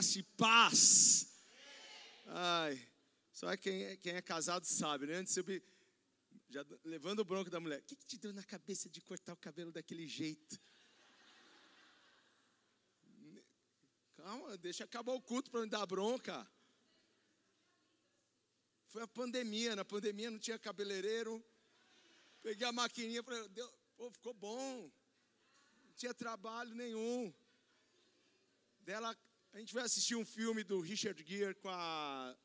graça e paz. Ai, só quem é, quem é casado sabe, né? Antes eu já levando o bronco da mulher. O que, que te deu na cabeça de cortar o cabelo daquele jeito? Calma, deixa acabar o culto para me dar bronca. Foi a pandemia, na pandemia não tinha cabeleireiro. Peguei a maquininha, falei, pô, ficou bom. Não tinha trabalho nenhum. Dela, a gente vai assistir um filme do Richard Gere com a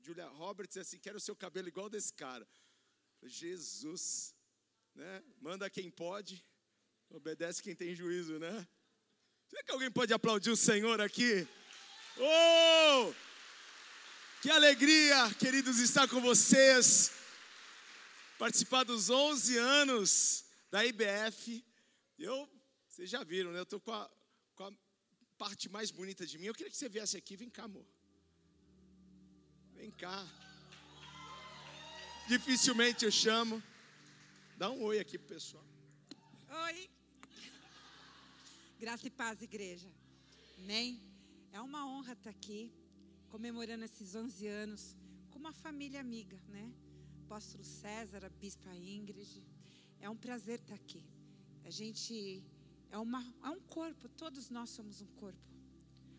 Julia Roberts, assim, quero o seu cabelo igual desse cara. Jesus, né? Manda quem pode, obedece quem tem juízo, né? Será que alguém pode aplaudir o Senhor aqui? Oh! Que alegria, queridos, estar com vocês. Participar dos 11 anos da IBF. Eu, vocês já viram, né? Eu estou com a, com a parte mais bonita de mim. Eu queria que você viesse aqui. Vem cá, amor. Vem cá. Dificilmente eu chamo. Dá um oi aqui pro pessoal. Oi. Graça e paz, igreja. Amém? É uma honra estar aqui, comemorando esses 11 anos, com uma família amiga, né? Apóstolo César, a Bispa Ingrid. É um prazer estar aqui. A gente é, uma, é um corpo, todos nós somos um corpo,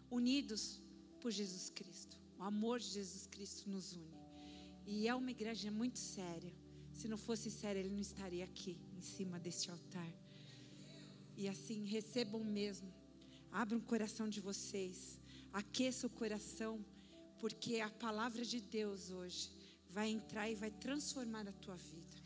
unidos por Jesus Cristo. O amor de Jesus Cristo nos une. E é uma igreja muito séria. Se não fosse séria, ele não estaria aqui, em cima deste altar. E assim, recebam mesmo. Abram o coração de vocês. Aqueça o coração, porque a palavra de Deus hoje vai entrar e vai transformar a tua vida.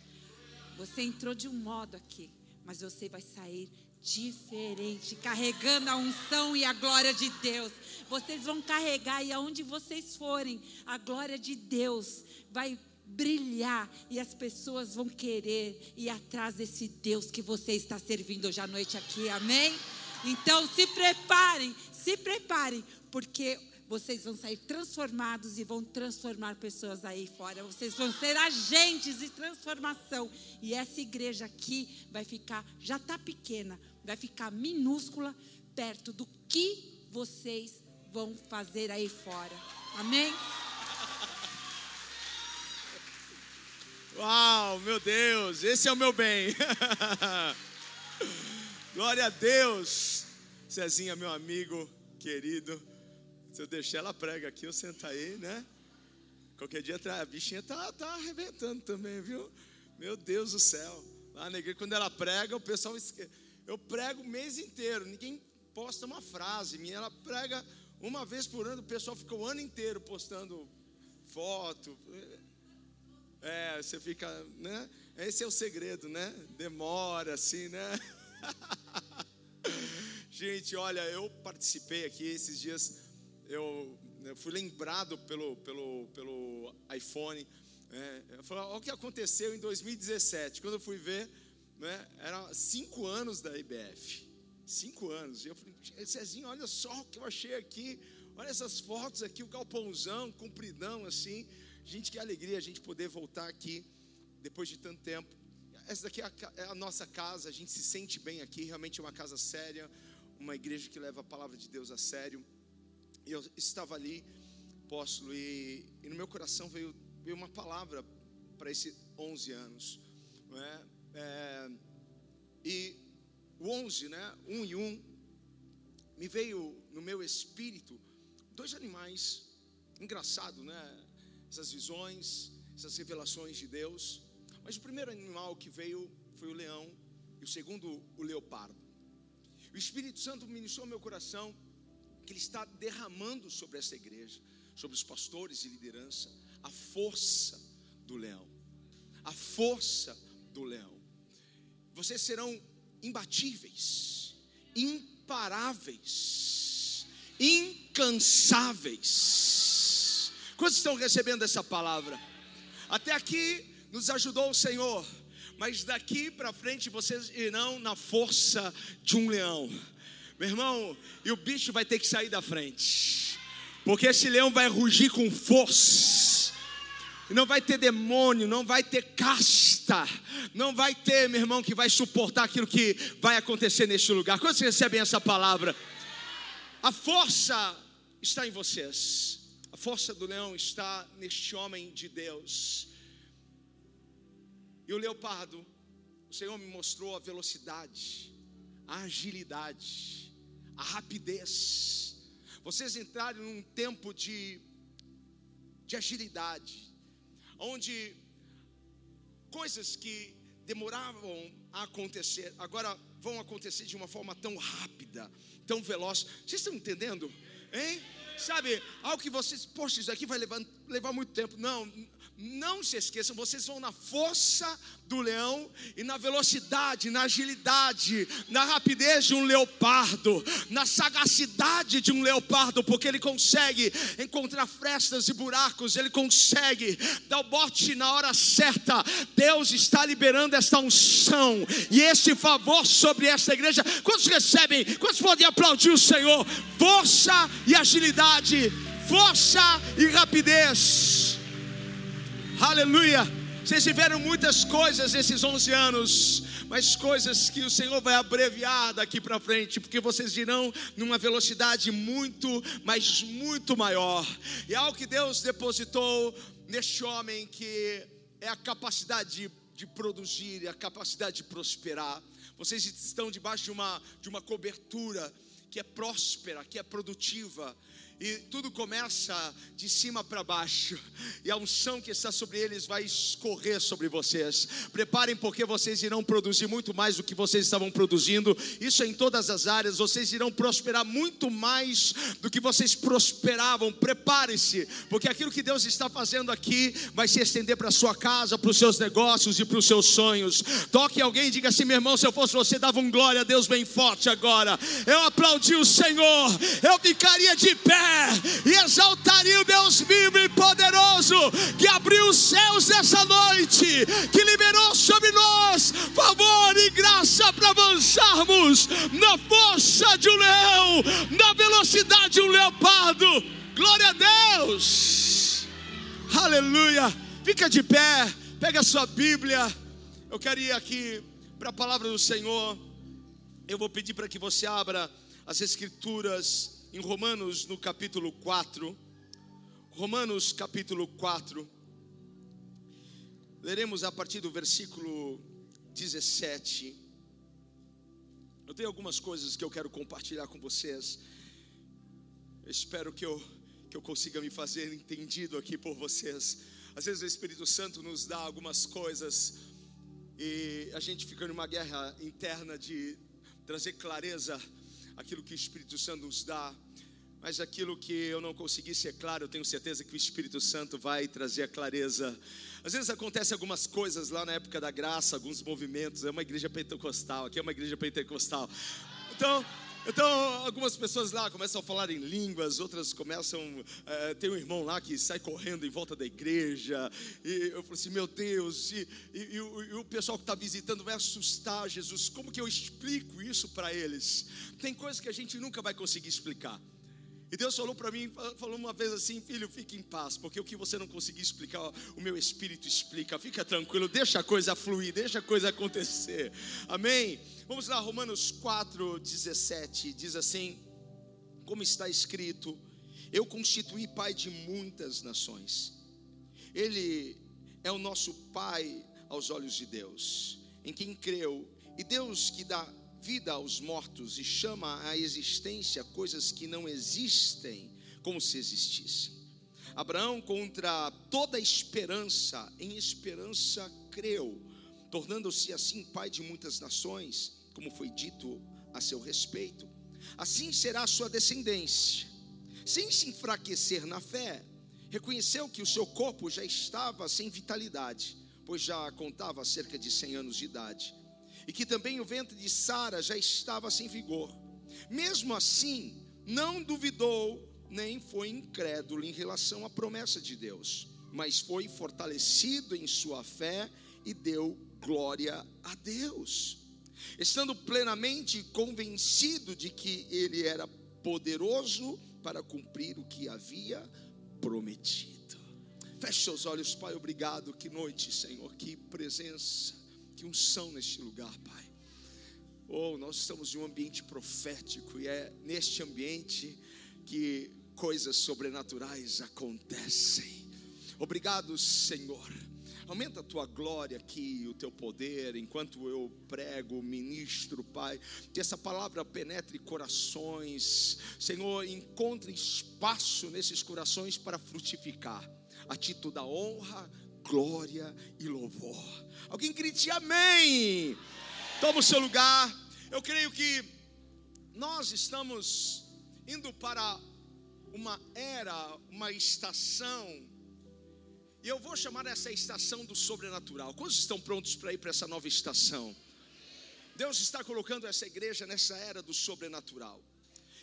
Você entrou de um modo aqui, mas você vai sair diferente, carregando a unção e a glória de Deus. Vocês vão carregar e aonde vocês forem, a glória de Deus vai brilhar e as pessoas vão querer ir atrás desse Deus que você está servindo hoje à noite aqui, amém? Então se preparem, se preparem, porque vocês vão sair transformados e vão transformar pessoas aí fora. Vocês vão ser agentes de transformação. E essa igreja aqui vai ficar, já está pequena, vai ficar minúscula perto do que vocês vão fazer aí fora. Amém? Uau, meu Deus, esse é o meu bem. Glória a Deus. Cezinha, meu amigo querido. Se eu deixar ela prega aqui, eu sento aí, né? Qualquer dia a bichinha tá, tá arrebentando também, viu? Meu Deus do céu. Lá na igreja, quando ela prega, o pessoal esquece. Eu prego o mês inteiro, ninguém posta uma frase minha. Ela prega uma vez por ano, o pessoal fica o ano inteiro postando foto. É, você fica, né? Esse é o segredo, né? Demora assim, né? Gente, olha, eu participei aqui esses dias, eu, eu fui lembrado pelo, pelo, pelo iPhone. É, eu falei, olha o que aconteceu em 2017. Quando eu fui ver, né, era cinco anos da IBF. Cinco anos. E eu falei, Cezinho, olha só o que eu achei aqui. Olha essas fotos aqui, o galpãozão, compridão assim. Gente, que alegria a gente poder voltar aqui depois de tanto tempo. Essa daqui é a, é a, nossa casa, a gente se sente bem aqui, realmente é uma casa séria, uma igreja que leva a palavra de Deus a sério. E eu estava ali, apóstolo, e, e no meu coração veio, veio uma palavra para esses 11 anos. Não é? É? e o 11, né? Um e um, me veio no meu espírito dois animais, engraçado, né? essas visões, essas revelações de Deus. Mas o primeiro animal que veio foi o leão, e o segundo, o leopardo. O Espírito Santo ministrou meu coração que Ele está derramando sobre essa igreja, sobre os pastores e liderança, a força do leão. A força do leão. Vocês serão imbatíveis, imparáveis, incansáveis. Quantos estão recebendo essa palavra? Até aqui nos ajudou o Senhor, mas daqui para frente vocês irão na força de um leão, meu irmão, e o bicho vai ter que sair da frente, porque esse leão vai rugir com força, não vai ter demônio, não vai ter casta, não vai ter, meu irmão, que vai suportar aquilo que vai acontecer neste lugar. Quando vocês recebem essa palavra, a força está em vocês. A força do leão está neste homem de Deus. E o leopardo, o Senhor me mostrou a velocidade, a agilidade, a rapidez. Vocês entraram num tempo de, de agilidade, onde coisas que demoravam a acontecer, agora vão acontecer de uma forma tão rápida, tão veloz. Vocês estão entendendo? Hein? Sabe, algo que vocês, poxa, isso aqui vai levar, levar muito tempo. Não, não se esqueçam, vocês vão na força do leão e na velocidade, na agilidade, na rapidez de um leopardo, na sagacidade de um leopardo, porque ele consegue encontrar frestas e buracos, ele consegue dar o bote na hora certa. Deus está liberando esta unção e este favor sobre esta igreja. Quantos recebem? Quantos podem aplaudir o Senhor? Força e agilidade, força e rapidez. Aleluia. Vocês tiveram muitas coisas esses 11 anos, mas coisas que o Senhor vai abreviar daqui para frente, porque vocês irão numa velocidade muito, mas muito maior. E é algo que Deus depositou neste homem que é a capacidade de, de produzir, a capacidade de prosperar. Vocês estão debaixo de uma, de uma cobertura que é próspera, que é produtiva e tudo começa de cima para baixo, e a unção que está sobre eles vai escorrer sobre vocês. Preparem, porque vocês irão produzir muito mais do que vocês estavam produzindo, isso é em todas as áreas. Vocês irão prosperar muito mais do que vocês prosperavam. Preparem-se, porque aquilo que Deus está fazendo aqui vai se estender para a sua casa, para os seus negócios e para os seus sonhos. Toque alguém e diga assim: meu irmão, se eu fosse você, dava um glória a Deus bem forte agora. Eu aplaudi o Senhor, eu ficaria de pé e exaltaria o Deus vivo e poderoso que abriu os céus essa noite, que liberou sobre nós favor e graça para avançarmos na força de um leão, na velocidade de um leopardo. Glória a Deus! Aleluia! Fica de pé, pega a sua Bíblia. Eu quero ir aqui para a palavra do Senhor. Eu vou pedir para que você abra as Escrituras em Romanos, no capítulo 4. Romanos, capítulo 4. Leremos a partir do versículo 17. Eu tenho algumas coisas que eu quero compartilhar com vocês. Espero que eu, que eu consiga me fazer entendido aqui por vocês. Às vezes o Espírito Santo nos dá algumas coisas e a gente fica numa guerra interna de trazer clareza aquilo que o Espírito Santo nos dá. Mas aquilo que eu não consegui ser claro, eu tenho certeza que o Espírito Santo vai trazer a clareza. Às vezes acontecem algumas coisas lá na época da graça, alguns movimentos. É uma igreja pentecostal, aqui é uma igreja pentecostal. Então, então, algumas pessoas lá começam a falar em línguas, outras começam. É, tem um irmão lá que sai correndo em volta da igreja. E eu falo assim: meu Deus, e, e, e, o, e o, pessoal que está visitando vai assustar Jesus. Como que eu explico isso para eles? Tem coisas que a gente nunca vai conseguir explicar. E Deus falou para mim, falou uma vez assim, filho, fique em paz, porque o que você não conseguir explicar, o meu espírito explica. Fica tranquilo, deixa a coisa fluir, deixa a coisa acontecer. Amém? Vamos lá, Romanos 4, 17, diz assim: como está escrito, eu constituí pai de muitas nações. Ele é o nosso pai aos olhos de Deus, em quem creu, e Deus que dá vida aos mortos e chama à existência coisas que não existem como se existissem. Abraão, contra toda esperança, em esperança creu, tornando-se assim pai de muitas nações, como foi dito a seu respeito. Assim será a sua descendência. Sem se enfraquecer na fé, reconheceu que o seu corpo já estava sem vitalidade, pois já contava cerca de 100 anos de idade e que também o ventre de Sara já estava sem vigor. Mesmo assim, não duvidou nem foi incrédulo em relação à promessa de Deus, mas foi fortalecido em sua fé e deu glória a Deus, estando plenamente convencido de que ele era poderoso para cumprir o que havia prometido. Feche seus olhos, Pai, obrigado. Que noite, Senhor, que presença que unção neste lugar, Pai. Oh, nós estamos em um ambiente profético e é neste ambiente que coisas sobrenaturais acontecem. Obrigado, Senhor. Aumenta a tua glória aqui, o teu poder, enquanto eu prego, ministro, Pai. Que essa palavra penetre corações. Senhor, encontre espaço nesses corações para frutificar. A título da honra, glória e louvor. Alguém grite amém. Toma o seu lugar. Eu creio que nós estamos indo para uma era, uma estação e eu vou chamar essa estação do sobrenatural. Quantos estão prontos para ir para essa nova estação? Deus está colocando essa igreja nessa era do sobrenatural.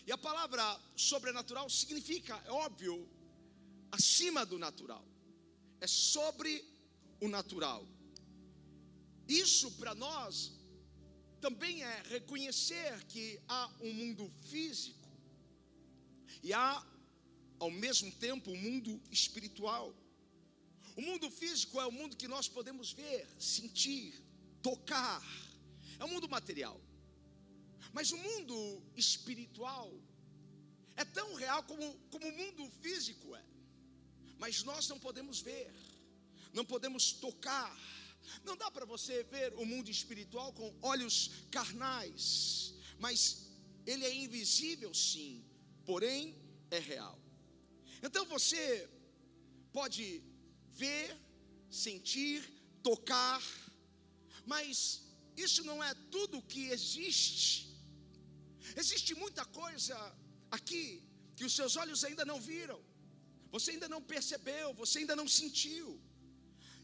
E a palavra sobrenatural significa, é óbvio, acima do natural. É sobre o natural. Isso para nós também é reconhecer que há um mundo físico e há ao mesmo tempo um mundo espiritual. O mundo físico é o mundo que nós podemos ver, sentir, tocar. É o mundo material. Mas o mundo espiritual é tão real como, como o mundo físico é. Mas nós não podemos ver, não podemos tocar. Não dá para você ver o mundo espiritual com olhos carnais, mas ele é invisível sim, porém é real. Então você pode ver, sentir, tocar, mas isso não é tudo que existe. Existe muita coisa aqui que os seus olhos ainda não viram, você ainda não percebeu, você ainda não sentiu.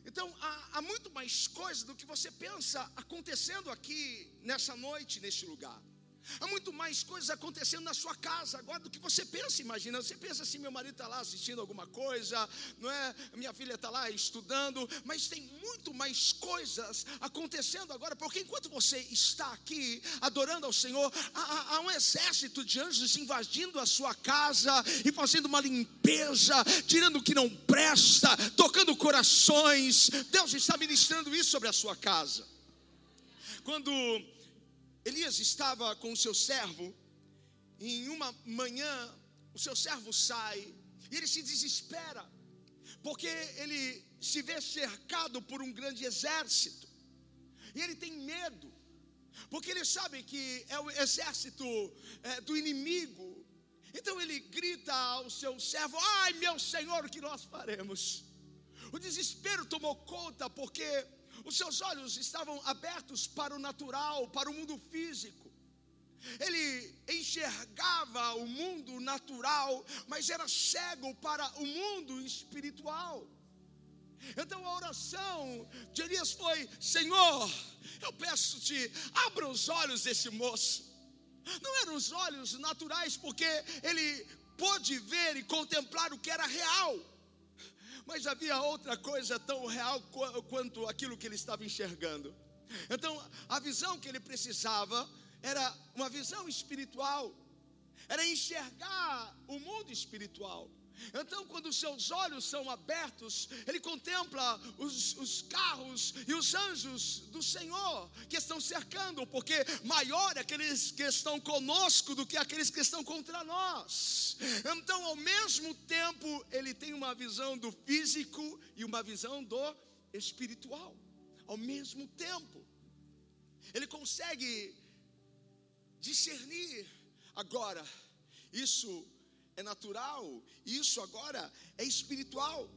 Então há, há muito mais coisa do que você pensa acontecendo aqui nessa noite, neste lugar. Há muito mais coisas acontecendo na sua casa agora do que você pensa, imagina. Você pensa assim: meu marido está lá assistindo alguma coisa, não é? Minha filha está lá estudando, mas tem muito mais coisas acontecendo agora, porque enquanto você está aqui adorando ao Senhor, há, há um exército de anjos invadindo a sua casa e fazendo uma limpeza, tirando o que não presta, tocando corações. Deus está ministrando isso sobre a sua casa. Quando Elias estava com o seu servo, e em uma manhã o seu servo sai, e ele se desespera, porque ele se vê cercado por um grande exército, e ele tem medo, porque ele sabe que é o exército é, do inimigo, então ele grita ao seu servo: Ai, meu senhor, o que nós faremos? O desespero tomou conta, porque os seus olhos estavam abertos para o natural, para o mundo físico. Ele enxergava o mundo natural, mas era cego para o mundo espiritual. Então a oração de Elias foi: Senhor, eu peço-te, abra os olhos desse moço. Não eram os olhos naturais, porque ele pôde ver e contemplar o que era real mas havia outra coisa tão real quanto aquilo que ele estava enxergando. Então, a visão que ele precisava era uma visão espiritual, era enxergar o mundo espiritual. Então, quando seus olhos são abertos, ele contempla os, os, carros e os anjos do Senhor que estão cercando, porque maior é aqueles que estão conosco do que aqueles que estão contra nós. Então, ao mesmo tempo, ele tem uma visão do físico e uma visão do espiritual. Ao mesmo tempo, ele consegue discernir agora. Isso é natural, isso agora é espiritual.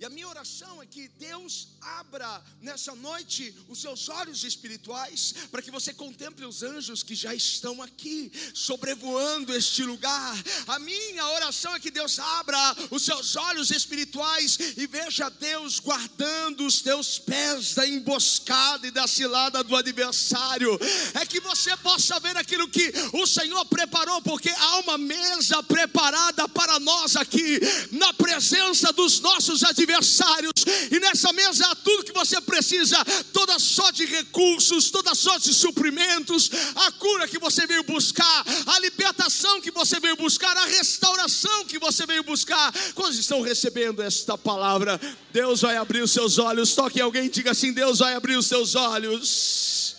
E a minha oração é que Deus abra nessa noite os seus olhos espirituais, para que você contemple os anjos que já estão aqui, sobrevoando este lugar. A minha oração é que Deus abra os seus olhos espirituais e veja Deus guardando os teus pés da emboscada e da cilada do adversário. É que você possa ver aquilo que o Senhor preparou, porque há uma mesa preparada para nós aqui, na presença dos nossos adversários adversários, e nessa mesa há tudo que você precisa, toda sorte de recursos, toda sorte de suprimentos, a cura que você veio buscar, a libertação que você veio buscar, a restauração que você veio buscar. Quantos estão recebendo esta palavra? Deus vai abrir os seus olhos. Toque alguém e diga assim: Deus vai abrir os seus olhos.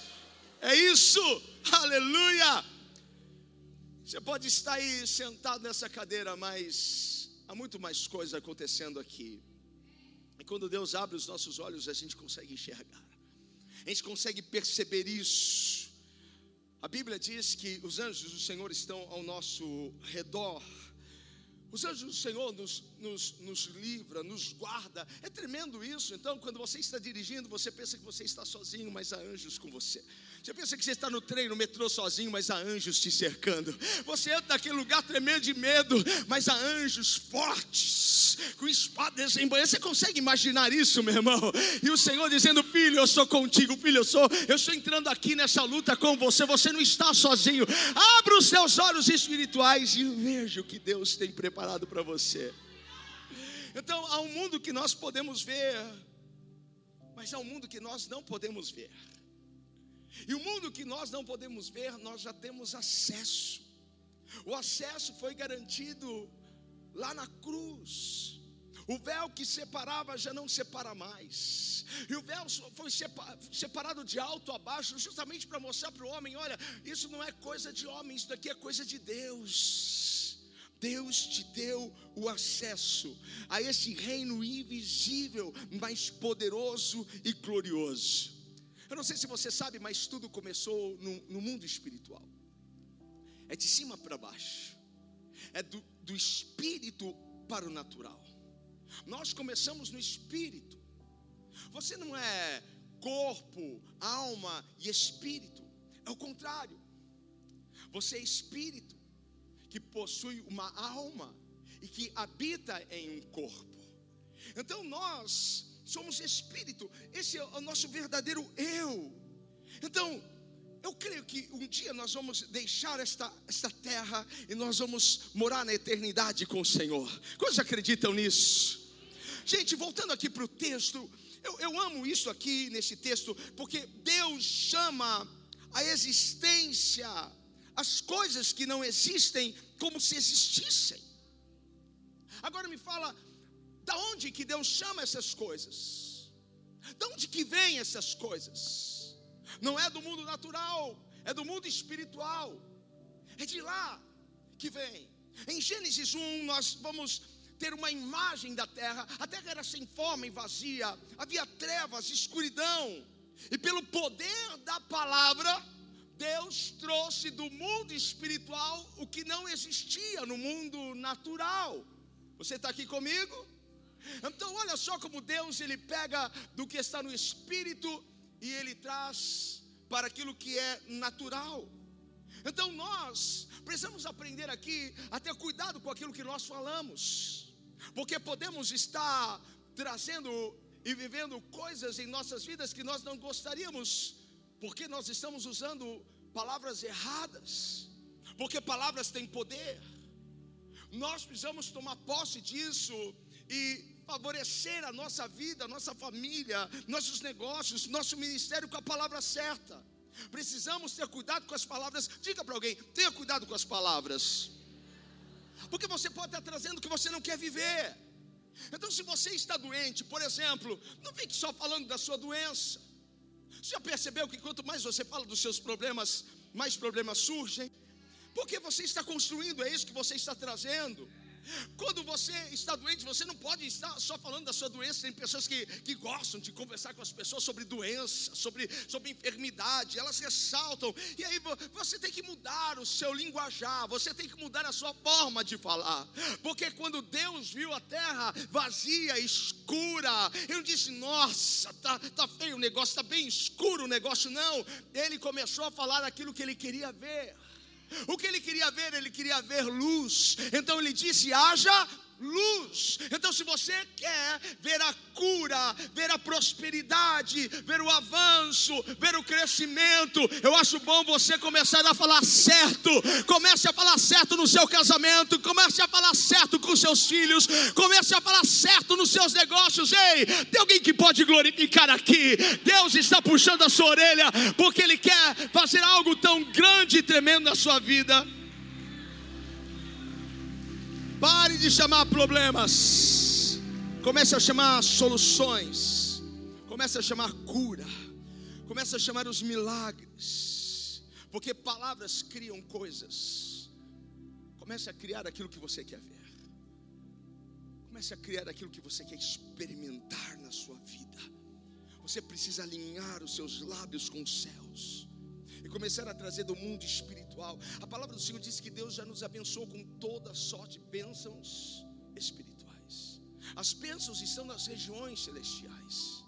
É isso, aleluia. Você pode estar aí sentado nessa cadeira, mas há muito mais coisa acontecendo aqui. E quando Deus abre os nossos olhos, a gente consegue enxergar, a gente consegue perceber isso. A Bíblia diz que os anjos do Senhor estão ao nosso redor. Os anjos do Senhor nos, nos, nos, livra, nos guarda. É tremendo isso. Então, quando você está dirigindo, você pensa que você está sozinho, mas há anjos com você. Você pensa que você está no trem, no metrô sozinho, mas há anjos te cercando. Você entra naquele lugar tremendo de medo, mas há anjos fortes, com espadas em banho. Você consegue imaginar isso, meu irmão? E o Senhor dizendo: Filho, eu sou contigo, filho, eu sou, eu estou entrando aqui nessa luta com você. Você não está sozinho. Abra os seus olhos espirituais e veja o que Deus tem preparado para você. Então, há um mundo que nós podemos ver, mas há um mundo que nós não podemos ver. E o mundo que nós não podemos ver, nós já temos acesso. O acesso foi garantido lá na cruz. O véu que separava já não separa mais. E o véu foi separado de alto a baixo, justamente para mostrar para o homem: olha, isso não é coisa de homem, isso daqui é coisa de Deus. Deus te deu o acesso a esse reino invisível, mas poderoso e glorioso. Eu não sei se você sabe, mas tudo começou no, no mundo espiritual. É de cima para baixo. É do, do espírito para o natural. Nós começamos no espírito. Você não é corpo, alma e espírito. É o contrário. Você é espírito que possui uma alma e que habita em um corpo. Então nós somos espírito, esse é o nosso verdadeiro eu. Então, eu creio que um dia nós vamos deixar esta, esta terra e nós vamos morar na eternidade com o Senhor. Quantos acreditam nisso? Gente, voltando aqui para o texto, eu, eu amo isso aqui nesse texto, porque Deus chama a existência, as coisas que não existem, como se existissem. Agora me fala, da onde que Deus chama essas coisas? Da onde que vem essas coisas? Não é do mundo natural, é do mundo espiritual. É de lá que vem. Em Gênesis 1 nós vamos ter uma imagem da terra. A terra era sem forma e vazia, havia trevas, escuridão. E pelo poder da palavra, Deus trouxe do mundo espiritual o que não existia no mundo natural. Você está aqui comigo? Então, olha só como Deus ele pega do que está no espírito e ele traz para aquilo que é natural. Então, nós precisamos aprender aqui a ter cuidado com aquilo que nós falamos, porque podemos estar trazendo e vivendo coisas em nossas vidas que nós não gostaríamos, porque nós estamos usando palavras erradas, porque palavras têm poder. Nós precisamos tomar posse disso e favorecer a nossa vida, a nossa família, nossos negócios, nosso ministério com a palavra certa. Precisamos ter cuidado com as palavras. Diga para alguém: tenha cuidado com as palavras. Porque você pode estar trazendo o que você não quer viver. Então, se você está doente, por exemplo, não fique só falando da sua doença. Você já percebeu que quanto mais você fala dos seus problemas, mais problemas surgem? Porque você está construindo, é isso que você está trazendo. Quando você está doente, você não pode estar só falando da sua doença. Tem pessoas que, que gostam de conversar com as pessoas sobre doença, sobre, sobre enfermidade, elas ressaltam. E aí você tem que mudar o seu linguajar, você tem que mudar a sua forma de falar. Porque quando Deus viu a terra vazia, escura, ele disse: Nossa, tá, tá feio o negócio, tá bem escuro o negócio. Não, ele começou a falar aquilo que ele queria ver. O que ele queria ver? Ele queria ver luz. Então ele disse: haja luz. Então, se você quer ver a cura, ver a prosperidade, ver o avanço, ver o crescimento, eu acho bom você começar a falar certo. Comece a falar certo no seu casamento, comece a falar certo com seus filhos, comece a falar certo nos seus negócios. Ei, tem alguém que pode glorificar aqui? Deus está puxando a sua orelha porque Ele quer fazer algo tão grande e tremendo na sua vida. Pare de chamar problemas. Comece a chamar soluções. Comece a chamar cura. Comece a chamar os milagres. Porque palavras criam coisas. Comece a criar aquilo que você quer ver. Comece a criar aquilo que você quer experimentar na sua vida. Você precisa alinhar os seus lábios com os céus começar a trazer do mundo espiritual. A palavra do Senhor diz que Deus já nos abençoou com toda sorte de bênçãos espirituais. As bênçãos estão nas regiões celestiais.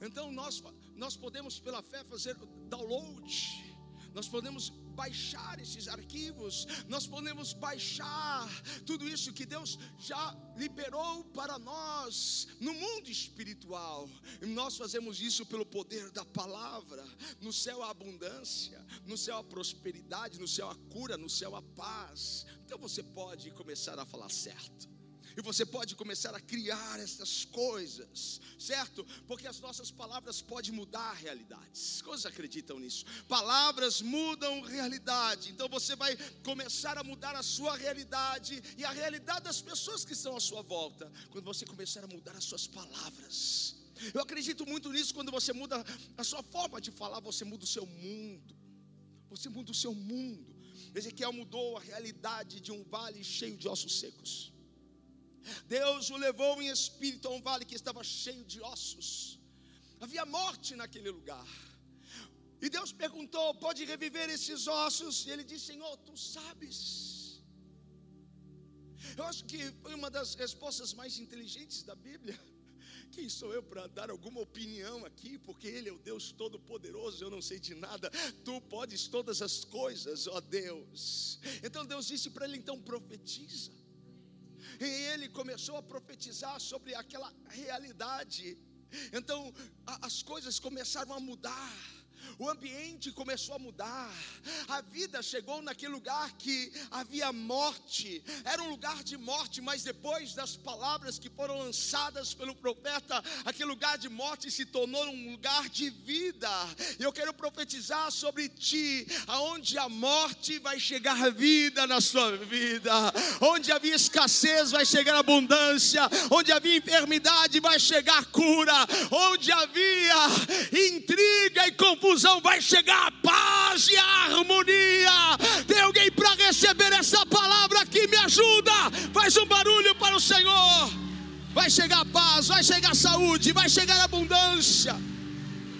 Então nós, nós podemos pela fé fazer download. Nós podemos baixar esses arquivos, nós podemos baixar tudo isso que Deus já liberou para nós no mundo espiritual. E nós fazemos isso pelo poder da palavra. No céu a abundância, no céu a prosperidade, no céu a cura, no céu a paz. Então você pode começar a falar certo. E você pode começar a criar essas coisas, certo? Porque as nossas palavras podem mudar realidades. Quantos acreditam nisso? Palavras mudam realidade. Então você vai começar a mudar a sua realidade e a realidade das pessoas que estão à sua volta. Quando você começar a mudar as suas palavras. Eu acredito muito nisso quando você muda a sua forma de falar, você muda o seu mundo. Você muda o seu mundo. Ezequiel mudou a realidade de um vale cheio de ossos secos. Deus o levou em espírito a um vale que estava cheio de ossos. Havia morte naquele lugar. E Deus perguntou: pode reviver esses ossos? E ele disse: Senhor, tu sabes. Eu acho que foi uma das respostas mais inteligentes da Bíblia. Quem sou eu para dar alguma opinião aqui? Porque Ele é o Deus Todo-Poderoso, eu não sei de nada. Tu podes todas as coisas, ó Deus. Então Deus disse para ele: então profetiza. E ele começou a profetizar sobre aquela realidade. Então as coisas começaram a mudar o ambiente começou a mudar, a vida chegou naquele lugar que havia morte, era um lugar de morte, mas depois das palavras que foram lançadas pelo profeta, aquele lugar de morte se tornou um lugar de vida. Eu quero profetizar sobre ti, aonde a morte vai chegar vida na sua vida, onde havia escassez vai chegar abundância, onde havia enfermidade vai chegar cura, onde havia intriga e confusão confusão vai chegar a paz e a harmonia. Tem alguém para receber essa palavra aqui? Me ajuda. Faz um barulho para o Senhor. Vai chegar paz, vai chegar saúde, vai chegar abundância.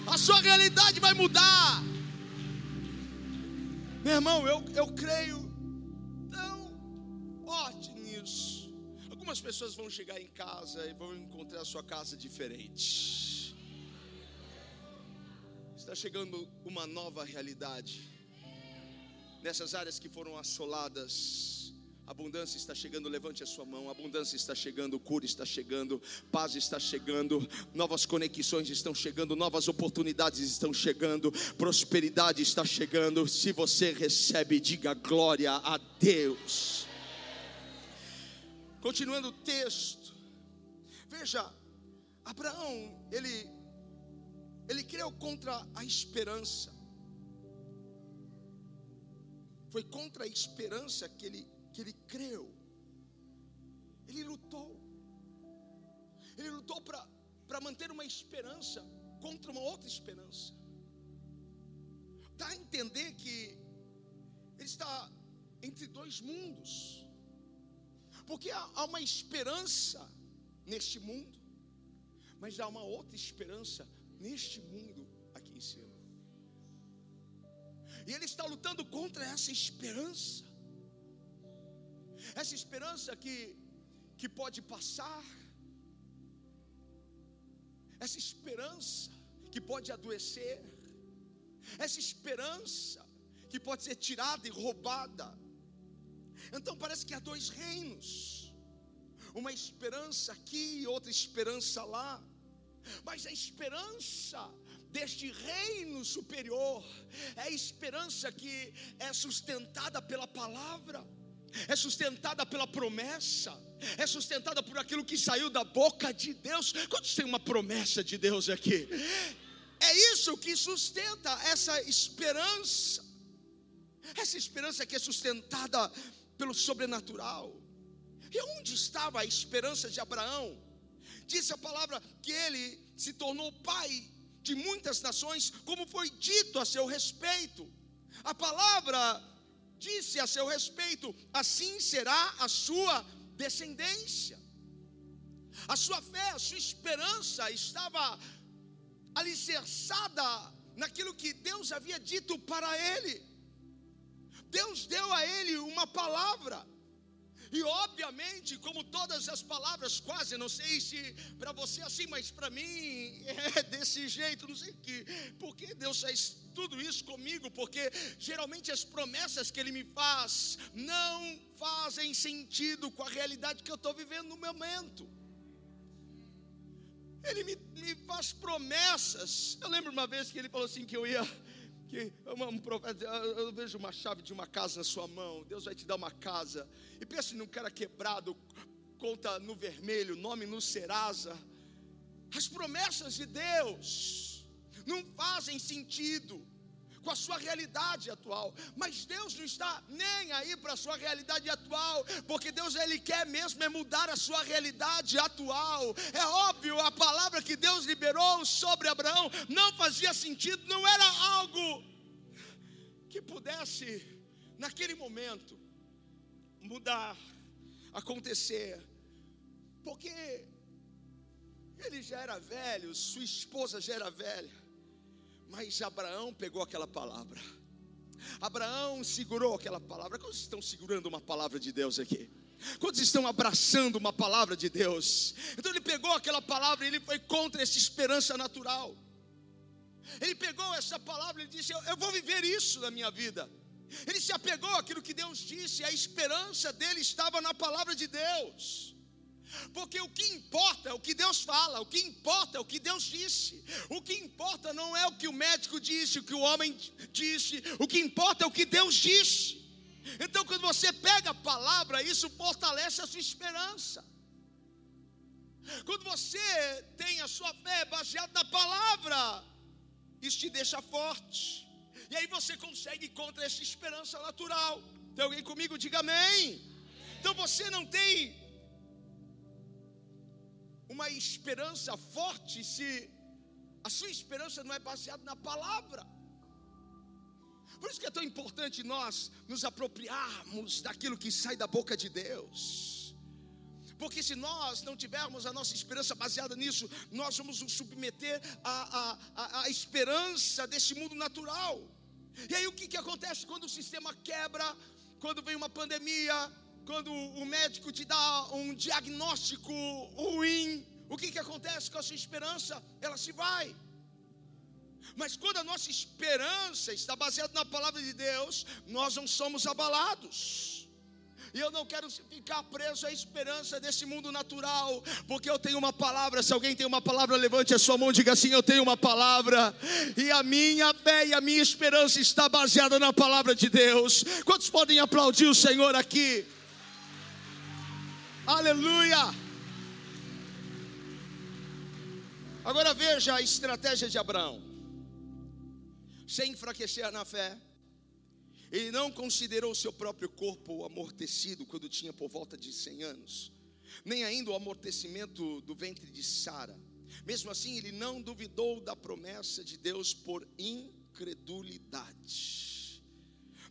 A sua realidade vai mudar. Meu irmão, eu, eu creio tão forte nisso. Algumas pessoas vão chegar em casa e vão encontrar a sua casa diferente está chegando uma nova realidade. Nessas áreas que foram assoladas, abundância está chegando, levante a sua mão. Abundância está chegando, cura está chegando, paz está chegando, novas conexões estão chegando, novas oportunidades estão chegando, prosperidade está chegando. Se você recebe, diga glória a Deus. Continuando o texto, veja, Abraão, ele ele creu contra a esperança. Foi contra a esperança que ele, que ele creu. Ele lutou. Ele lutou para manter uma esperança contra uma outra esperança. Dá a entender que ele está entre dois mundos. Porque há, há uma esperança neste mundo, mas há uma outra esperança neste mundo aqui em cima. E ele está lutando contra essa esperança. Essa esperança que, que pode passar. Essa esperança que pode adoecer. Essa esperança que pode ser tirada e roubada. Então parece que há dois reinos. Uma esperança aqui e outra esperança lá. Mas a esperança deste reino superior é a esperança que é sustentada pela palavra, é sustentada pela promessa, é sustentada por aquilo que saiu da boca de Deus. Quantos tem uma promessa de Deus aqui? É isso que sustenta essa esperança, essa esperança que é sustentada pelo sobrenatural. E onde estava a esperança de Abraão? Disse a palavra que ele se tornou pai de muitas nações, como foi dito a seu respeito. A palavra disse a seu respeito: assim será a sua descendência. A sua fé, a sua esperança estava alicerçada naquilo que Deus havia dito para ele. Deus deu a ele uma palavra. E obviamente, como todas as palavras, quase, não sei se para você é assim, mas para mim é desse jeito, não sei que, porque Deus faz tudo isso comigo, porque geralmente as promessas que Ele me faz não fazem sentido com a realidade que eu estou vivendo no momento. Ele me, me faz promessas. Eu lembro uma vez que ele falou assim que eu ia que um profeta, eu vejo uma chave de uma casa na sua mão, Deus vai te dar uma casa. E pense num cara quebrado, conta no vermelho, nome no Serasa. As promessas de Deus não fazem sentido com a sua realidade atual. Mas Deus não está nem aí para a sua realidade atual, porque Deus ele quer mesmo é mudar a sua realidade atual. É óbvio, a palavra que Deus liberou sobre Abraão não fazia sentido, não era algo que pudesse naquele momento mudar, acontecer. Porque ele já era velho, sua esposa já era velha. Mas Abraão pegou aquela palavra. Abraão segurou aquela palavra. Quantos estão segurando uma palavra de Deus aqui? Quantos estão abraçando uma palavra de Deus? Então ele pegou aquela palavra e ele foi contra essa esperança natural. Ele pegou essa palavra e disse: eu, vou viver isso na minha vida. Ele se apegou àquilo que Deus disse, a esperança dele estava na palavra de Deus. Porque o que importa é o que Deus fala, o que importa é o que Deus disse. O que importa não é o que o médico disse, o que o homem disse, o que importa é o que Deus disse. Então, quando você pega a palavra, isso fortalece a sua esperança. Quando você tem a sua fé baseada na palavra, isso te deixa forte. E aí você consegue contra essa esperança natural. Tem alguém comigo? Diga amém. Então você não tem uma esperança forte se a sua esperança não é baseada na palavra. Por isso que é tão importante nós nos apropriarmos daquilo que sai da boca de Deus. Porque se nós não tivermos a nossa esperança baseada nisso, nós vamos nos submeter à, à, à esperança desse mundo natural. E aí o que, que acontece quando o sistema quebra, quando vem uma pandemia, quando o médico te dá um diagnóstico ruim, o que, que acontece com a sua esperança? Ela se vai. Mas quando a nossa esperança está baseada na palavra de Deus, nós não somos abalados. E eu não quero ficar preso à esperança desse mundo natural, porque eu tenho uma palavra. Se alguém tem uma palavra, levante a sua mão e diga assim: Eu tenho uma palavra, e a minha fé e a minha esperança está baseada na palavra de Deus. Quantos podem aplaudir o Senhor aqui? Aleluia! Agora veja a estratégia de Abraão. Sem enfraquecer na fé, ele não considerou seu próprio corpo amortecido quando tinha por volta de 100 anos, nem ainda o amortecimento do ventre de Sara. Mesmo assim, ele não duvidou da promessa de Deus por incredulidade.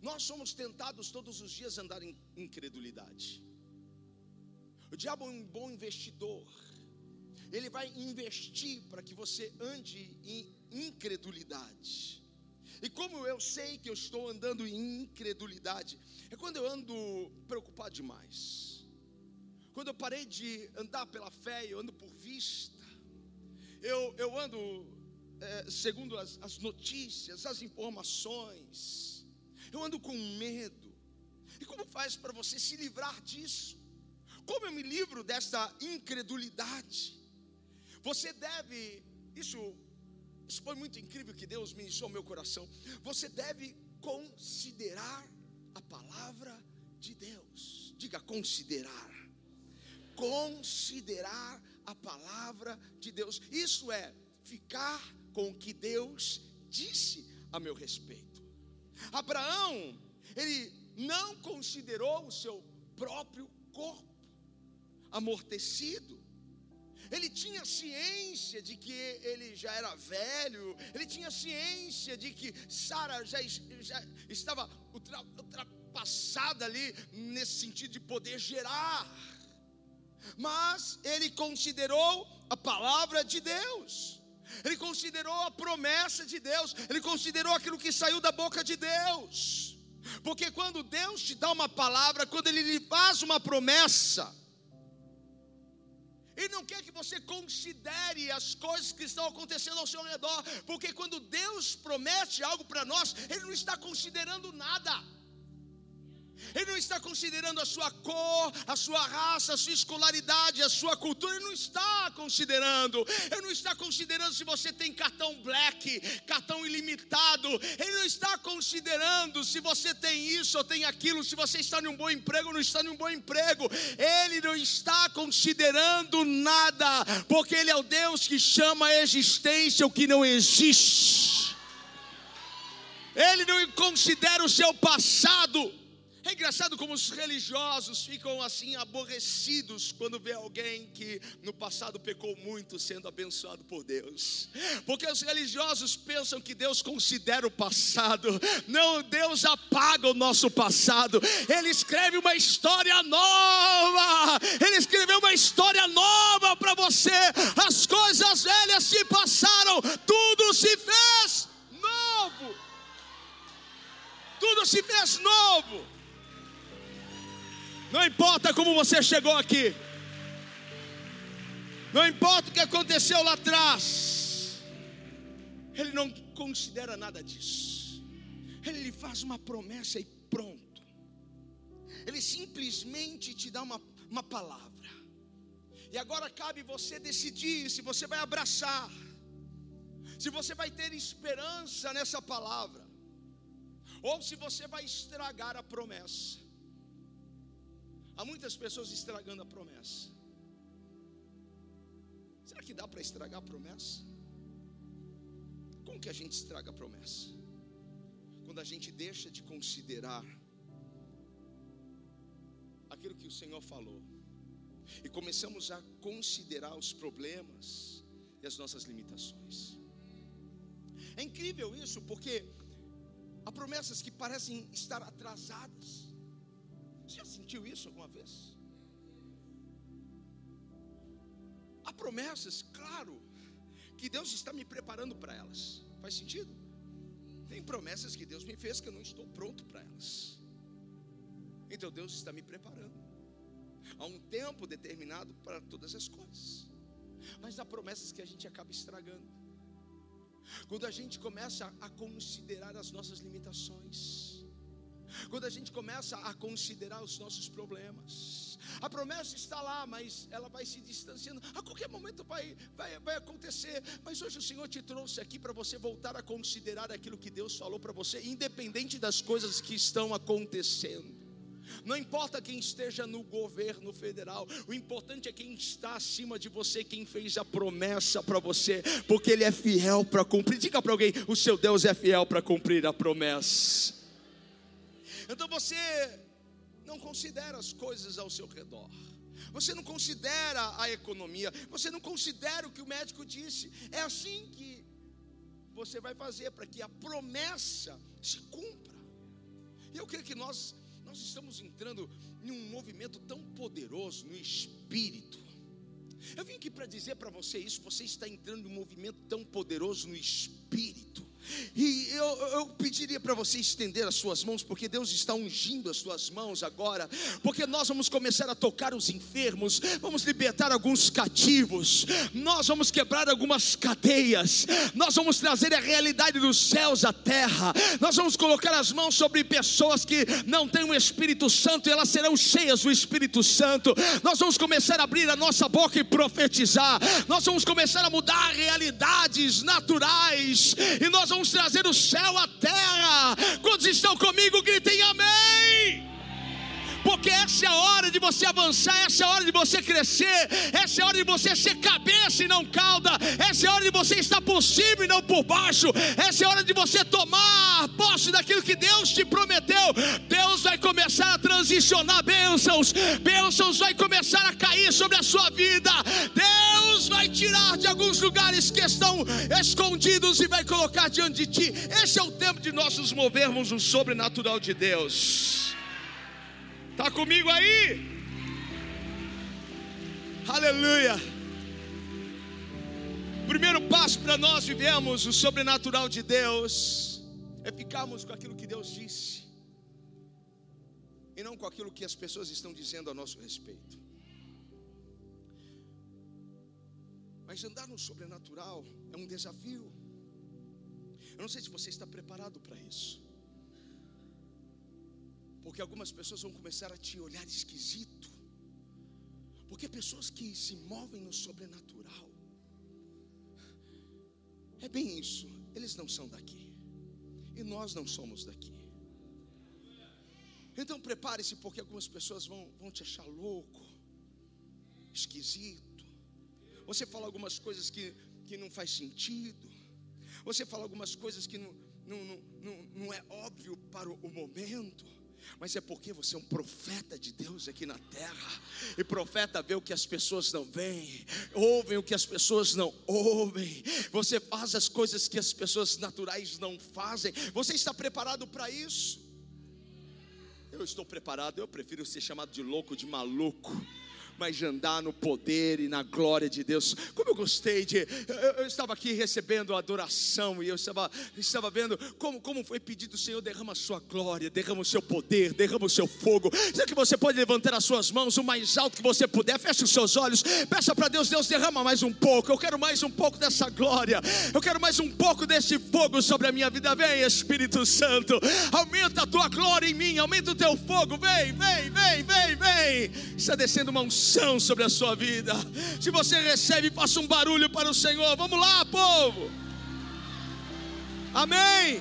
Nós somos tentados todos os dias a andar em incredulidade. O diabo é um bom investidor. Ele vai investir para que você ande em incredulidade. E como eu sei que eu estou andando em incredulidade, é quando eu ando preocupado demais. Quando eu parei de andar pela fé, eu ando por vista. Eu, eu ando é, segundo as, as notícias, as informações. Eu ando com medo. E como faz para você se livrar disso? Como eu me livro dessa incredulidade? Você deve, isso, isso foi muito incrível que Deus ministrou ao meu coração. Você deve considerar a palavra de Deus. Diga considerar. Considerar a palavra de Deus. Isso é ficar com o que Deus disse a meu respeito. Abraão, ele não considerou o seu próprio corpo amortecido. Ele tinha ciência de que ele já era velho, ele tinha ciência de que Sara já, já estava ultra, ultra, passada ali nesse sentido de poder gerar. Mas ele considerou a palavra de Deus. Ele considerou a promessa de Deus, ele considerou aquilo que saiu da boca de Deus. Porque quando Deus te dá uma palavra, quando Ele lhe faz uma promessa, Ele não quer que você considere as coisas que estão acontecendo ao seu redor, porque quando Deus promete algo para nós, Ele não está considerando nada. Ele não está considerando a sua cor, a sua raça, a sua escolaridade, a sua cultura. Ele não está considerando. Ele não está considerando se você tem cartão black, cartão ilimitado. Ele não está considerando se você tem isso ou tem aquilo, se você está em um bom emprego ou não está em um bom emprego. Ele não está considerando nada, porque Ele é o Deus que chama a existência o que não existe. Ele não considera o seu passado. É engraçado como os religiosos ficam assim aborrecidos quando vê alguém que no passado pecou muito sendo abençoado por Deus. Porque os religiosos pensam que Deus considera o passado. Não, Deus apaga o nosso passado. Ele escreve uma história nova. Ele escreveu uma história nova para você. As coisas velhas se passaram, tudo se fez novo. Tudo se fez novo. Não importa como você chegou aqui. Não importa o que aconteceu lá atrás. Ele não considera nada disso. Ele lhe faz uma promessa e pronto. Ele simplesmente te dá uma, uma palavra. E agora cabe você decidir se você vai abraçar, se você vai ter esperança nessa palavra, ou se você vai estragar a promessa. Há muitas pessoas estragando a promessa. Será que dá para estragar a promessa? Como que a gente estraga a promessa? Quando a gente deixa de considerar aquilo que o Senhor falou e começamos a considerar os problemas e as nossas limitações. É incrível isso, porque há promessas que parecem estar atrasadas. Você já sentiu isso alguma vez? Há promessas, claro, que Deus está me preparando para elas. Faz sentido? Tem promessas que Deus me fez que eu não estou pronto para elas. Então Deus está me preparando. Há um tempo determinado para todas as coisas. Mas há promessas que a gente acaba estragando. Quando a gente começa a considerar as nossas limitações quando a gente começa a considerar os nossos problemas. A promessa está lá, mas ela vai se distanciando. A qualquer momento vai, vai, vai acontecer. Mas hoje o Senhor te trouxe aqui para você voltar a considerar aquilo que Deus falou para você, independente das coisas que estão acontecendo. Não importa quem esteja no governo federal, o importante é quem está acima de você, quem fez a promessa para você, porque Ele é fiel para cumprir. Diga para alguém: o seu Deus é fiel para cumprir a promessa. Então você não considera as coisas ao seu redor. Você não considera a economia, você não considera o que o médico disse. É assim que você vai fazer para que a promessa se cumpra. E eu creio que nós nós estamos entrando em um movimento tão poderoso no espírito. Eu vim aqui para dizer para você isso, você está entrando em um movimento tão poderoso no espírito e eu, eu pediria para você estender as suas mãos, porque Deus está ungindo as suas mãos agora, porque nós vamos começar a tocar os enfermos, vamos libertar alguns cativos, nós vamos quebrar algumas cadeias, nós vamos trazer a realidade dos céus à terra, nós vamos colocar as mãos sobre pessoas que não têm o Espírito Santo e elas serão cheias do Espírito Santo, nós vamos começar a abrir a nossa boca e profetizar, nós vamos começar a mudar realidades naturais, e nós vamos trazer o céu à terra. Quantos estão comigo, gritem amém porque essa é a hora de você avançar, essa é a hora de você crescer, essa é a hora de você ser cabeça e não cauda, essa é a hora de você estar por cima e não por baixo, essa é a hora de você tomar posse daquilo que Deus te prometeu. Deus vai começar a transicionar bênçãos, bênçãos vai começar a cair sobre a sua vida, Deus vai tirar de alguns lugares que estão escondidos e vai colocar diante de ti. Esse é o tempo de nós nos movermos no sobrenatural de Deus. Está comigo aí? Aleluia. Primeiro passo para nós vivemos o sobrenatural de Deus é ficarmos com aquilo que Deus disse e não com aquilo que as pessoas estão dizendo a nosso respeito. Mas andar no sobrenatural é um desafio. Eu não sei se você está preparado para isso. Porque algumas pessoas vão começar a te olhar esquisito. Porque pessoas que se movem no sobrenatural, é bem isso, eles não são daqui, e nós não somos daqui. Então prepare-se, porque algumas pessoas vão, vão te achar louco, esquisito. Você fala algumas coisas que, que não faz sentido. Você fala algumas coisas que não, não, não, não, não é óbvio para o, momento mas é porque você é um profeta de Deus aqui na terra. E profeta vê o que as pessoas não veem, ouvem o que as pessoas não ouvem. Você faz as coisas que as pessoas naturais não fazem. Você está preparado para isso? Eu estou preparado, eu prefiro ser chamado de louco, de maluco mas de andar no poder e na glória de Deus. Como eu gostei de. Eu, eu estava aqui recebendo a adoração e eu estava, estava vendo como, como foi pedido: Senhor, derrama a sua glória, derrama o seu poder, derrama o seu fogo. Será que você pode levantar as suas mãos o mais alto que você puder? Feche os seus olhos, peça para Deus: Deus, derrama mais um pouco. Eu quero mais um pouco dessa glória, eu quero mais um pouco desse fogo sobre a minha vida. Vem, Espírito Santo, aumenta a tua glória em mim, aumenta o teu fogo. Vem, vem, vem, vem, vem. Está descendo uma unção unção sobre a sua vida. Se você recebe, faça um barulho para o Senhor. Vamos lá, povo. Amém.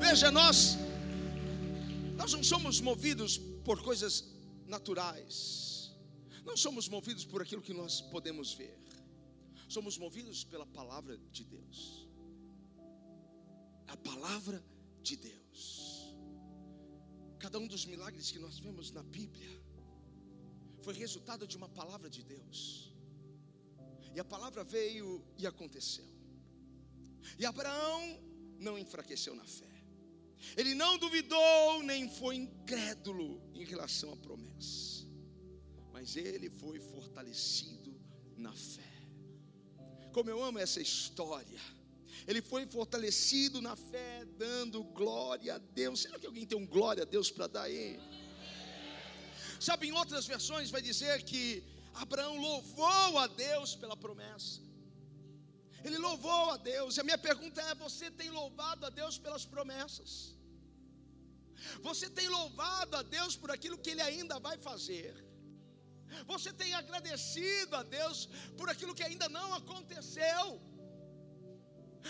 Veja, nós nós não somos movidos por coisas naturais. Não somos movidos por aquilo que nós podemos ver. Somos movidos pela palavra de Deus. A palavra de Deus. Cada um dos milagres que nós vemos na Bíblia foi resultado de uma palavra de Deus. E a palavra veio e aconteceu. E Abraão não enfraqueceu na fé. Ele não duvidou nem foi incrédulo em relação à promessa. Mas ele foi fortalecido na fé. Como eu amo essa história ele foi fortalecido na fé, dando glória a Deus. Será que alguém tem um glória a Deus para dar aí? Sabe, em outras versões vai dizer que Abraão louvou a Deus pela promessa. Ele louvou a Deus. E a minha pergunta é: você tem louvado a Deus pelas promessas? Você tem louvado a Deus por aquilo que Ele ainda vai fazer? Você tem agradecido a Deus por aquilo que ainda não aconteceu?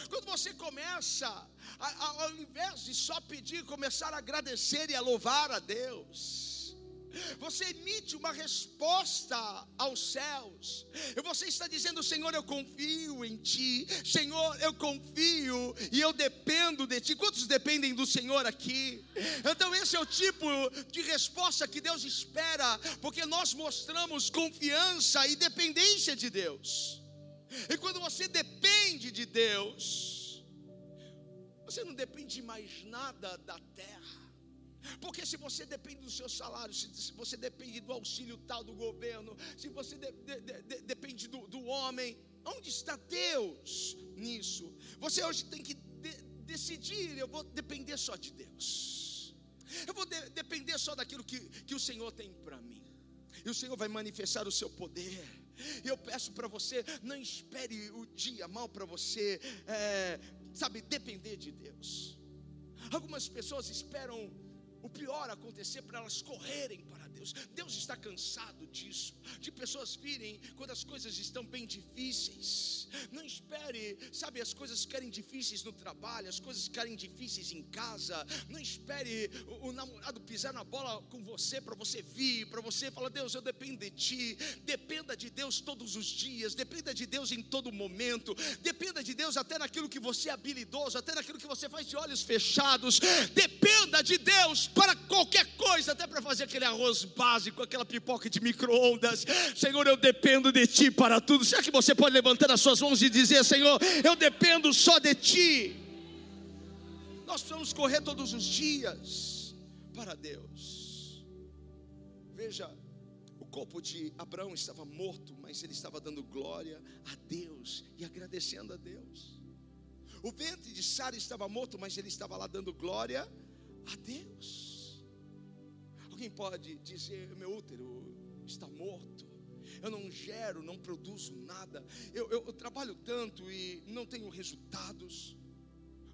Quando você começa, ao invés de só pedir, começar a agradecer e a louvar a Deus. Você emite uma resposta aos céus. E você está dizendo: Senhor, eu confio em Ti. Senhor, eu confio e eu dependo de Ti. Quantos dependem do Senhor aqui? Então, esse é o tipo de resposta que Deus espera, porque nós mostramos confiança e dependência de Deus. E quando você depende de Deus, você não depende de mais nada da terra. Porque se você depende do seu salário, se, se você depende do auxílio tal do governo, se você de, de, de, depende do, do, homem, onde está Deus nisso? Você hoje tem que decidir: eu vou depender só de Deus, eu vou depender só daquilo que, que o Senhor tem para mim, e o Senhor vai manifestar o seu poder. Eu peço para você, não espere o dia mal para você, é, sabe, depender de Deus. Algumas pessoas esperam o pior acontecer para elas correrem para Deus. Deus está cansado disso, de pessoas virem quando as coisas estão bem difíceis. Não espere, sabe, as coisas ficarem difíceis no trabalho, as coisas ficarem difíceis em casa. Não espere o, o namorado pisar na bola com você para você vir, para você falar: Deus, eu dependo de ti. Dependa de Deus todos os dias, dependa de Deus em todo momento, dependa de Deus até naquilo que você é habilidoso, até naquilo que você faz de olhos fechados. Dependa de Deus para qualquer coisa, até para fazer aquele arroz básico, aquela pipoca de micro-ondas. Senhor, eu dependo de Ti para tudo. Será que você pode levantar as suas mãos e dizer: Senhor, eu dependo só de Ti? Nós precisamos correr todos os dias, para Deus. Veja, o corpo de Abraão estava morto, mas ele estava dando glória a Deus e agradecendo a Deus. O ventre de Sara estava morto, mas ele estava lá dando glória a Deus. Alguém pode dizer: meu útero está morto, eu não gero, não produzo nada, eu, eu, eu trabalho tanto e não tenho resultados,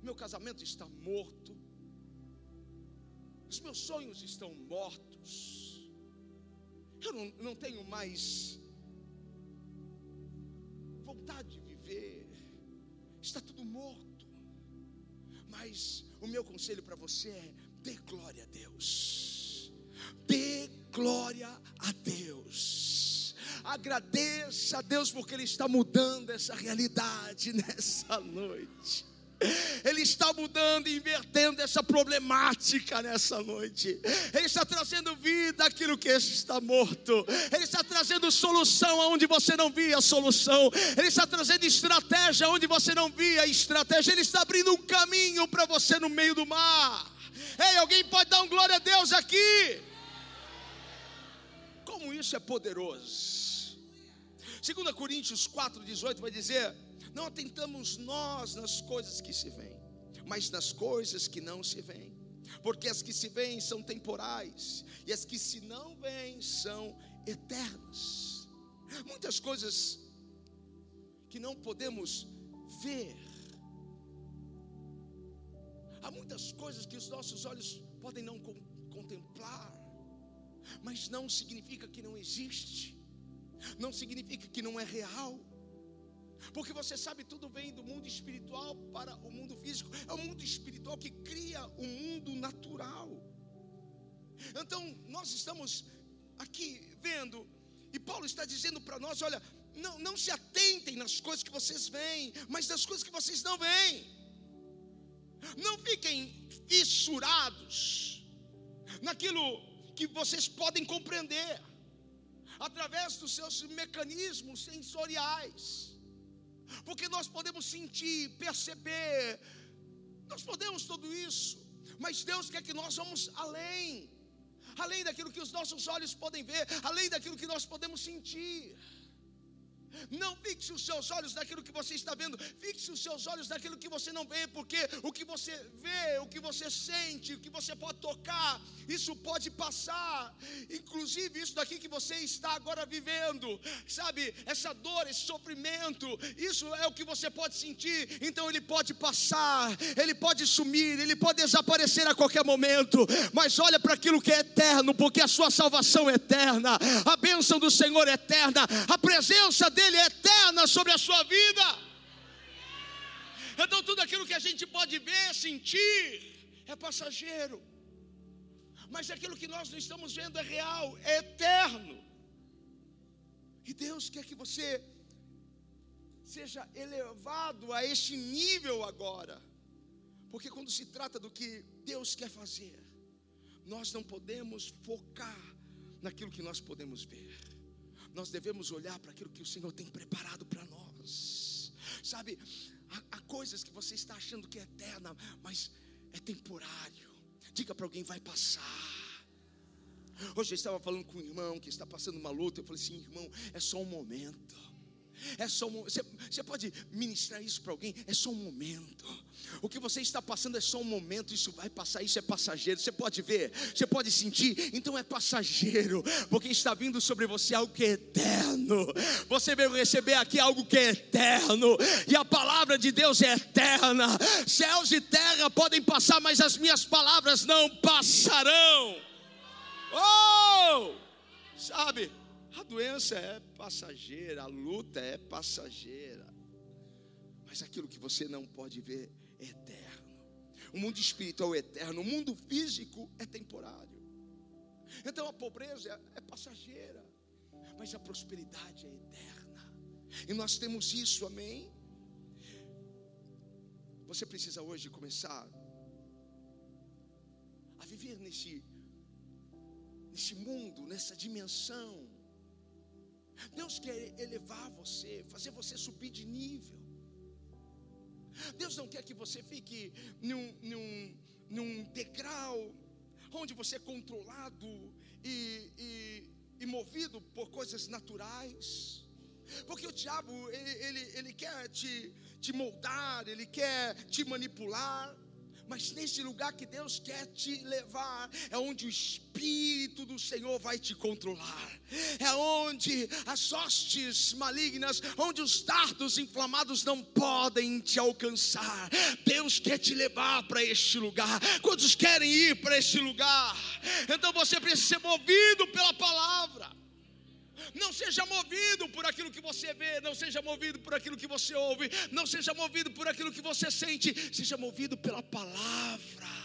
meu casamento está morto, os meus sonhos estão mortos, eu não, não tenho mais vontade de viver, está tudo morto. Mas o meu conselho para você é: dê glória a Deus, dê glória a Deus. Agradeça a Deus porque Ele está mudando essa realidade nessa noite. Ele está mudando e invertendo essa problemática nessa noite. Ele está trazendo vida àquilo que está morto. Ele está trazendo solução aonde você não via solução. Ele está trazendo estratégia onde você não via estratégia. Ele está abrindo um caminho para você no meio do mar. Ei, alguém pode dar um glória a Deus aqui? Como isso é poderoso. 2 Coríntios 4,18 vai dizer não atentamos nós nas coisas que se veem, mas nas coisas que não se veem. Porque as que se veem são temporais, e as que se não veem são eternas. Muitas coisas que não podemos ver. Há muitas coisas que os nossos olhos podem não contemplar, mas não significa que não existe, não significa que não é real. Porque você sabe, tudo vem do mundo espiritual para o mundo físico. É o mundo espiritual que cria o mundo natural. Então, nós estamos aqui vendo, e Paulo está dizendo para nós: olha, não, não se atentem nas coisas que vocês veem, mas nas coisas que vocês não veem. Não fiquem fissurados naquilo que vocês podem compreender através dos seus mecanismos sensoriais porque nós podemos sentir, perceber, nós podemos tudo isso, mas Deus quer que nós vamos além, além daquilo que os nossos olhos podem ver, além daquilo que nós podemos sentir. Não fixe os seus olhos naquilo que você está vendo, fixe os seus olhos naquilo que você não vê, porque o que você vê, o que você sente, o que você pode tocar, isso pode passar. Inclusive, isso daqui que você está agora vivendo, sabe, essa dor, esse sofrimento, isso é o que você pode sentir, então ele pode passar, ele pode sumir, ele pode desaparecer a qualquer momento, mas olha para aquilo que é eterno, porque a sua salvação é eterna, a bênção do Senhor é eterna, a presença dele dele é eterna sobre a sua vida. Então tudo aquilo que a gente pode ver, sentir, é passageiro. Mas aquilo que nós não estamos vendo é real, é eterno. E Deus quer que você seja elevado a este nível agora. Porque quando se trata do que Deus quer fazer, nós não podemos focar naquilo que nós podemos ver nós devemos olhar para aquilo que o Senhor tem preparado para nós. Sabe, há, há, coisas que você está achando que é eterna, mas é temporário. Diga para alguém: vai passar. Hoje eu estava falando com um irmão que está passando uma luta. Eu falei assim: irmão, é só um momento. É só um, você, você pode ministrar isso para alguém? É só um momento. O que você está passando é só um momento, isso vai passar, isso é passageiro. Você pode ver, você pode sentir, então é passageiro, porque está vindo sobre você algo que é eterno. Você veio receber aqui algo que é eterno, e a palavra de Deus é eterna. Céus e terra podem passar, mas as minhas palavras não passarão. Oh! Sabe? A doença é passageira, a luta é passageira. Mas aquilo que você não pode ver é eterno. O mundo espiritual é eterno, o mundo físico é temporário. Então a pobreza é, passageira, mas a prosperidade é eterna. E nós temos isso, amém? Você precisa hoje começar a viver nesse, nesse mundo, nessa dimensão Deus quer elevar você, fazer você subir de nível. Deus não quer que você fique num, num, num degrau onde você é controlado e, e, e movido por coisas naturais. Porque o diabo, ele, ele, ele quer te, te moldar, ele quer te manipular. Mas nesse lugar que Deus quer te levar, é onde o Espírito do Senhor vai te controlar, é onde as hostes malignas, onde os dardos inflamados não podem te alcançar. Deus quer te levar para este lugar. Quantos querem ir para este lugar? Então você precisa ser movido pela palavra. Não seja movido por aquilo que você vê, não seja movido por aquilo que você ouve, não seja movido por aquilo que você sente, seja movido pela palavra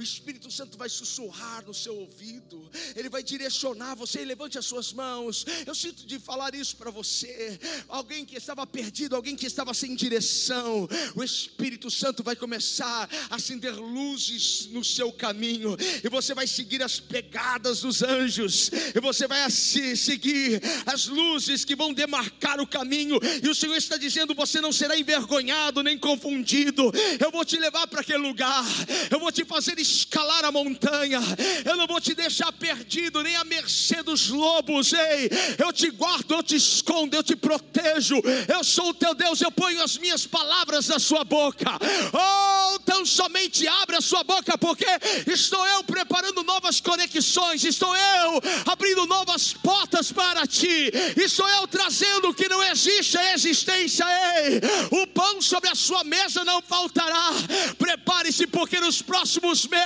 o Espírito Santo vai sussurrar no seu ouvido, ele vai direcionar você. Levante as suas mãos. Eu sinto de falar isso para você. Alguém que estava perdido, alguém que estava sem direção, o Espírito Santo vai começar a acender luzes no seu caminho, e você vai seguir as pegadas dos anjos, e você vai seguir as luzes que vão demarcar o caminho, e o Senhor está dizendo: você não será envergonhado nem confundido. Eu vou te levar para aquele lugar, eu vou te fazer escalar a montanha, eu não vou te deixar perdido, nem à mercê dos lobos, ei, eu te guardo, eu te escondo, eu te protejo, eu sou o teu Deus, eu ponho as minhas palavras na sua boca, oh, tão somente abre a sua boca, porque estou eu preparando novas conexões, estou eu abrindo novas portas para ti, estou eu trazendo o que não existe a existência, ei, o pão sobre a sua mesa não faltará, prepare-se, porque nos próximos meses,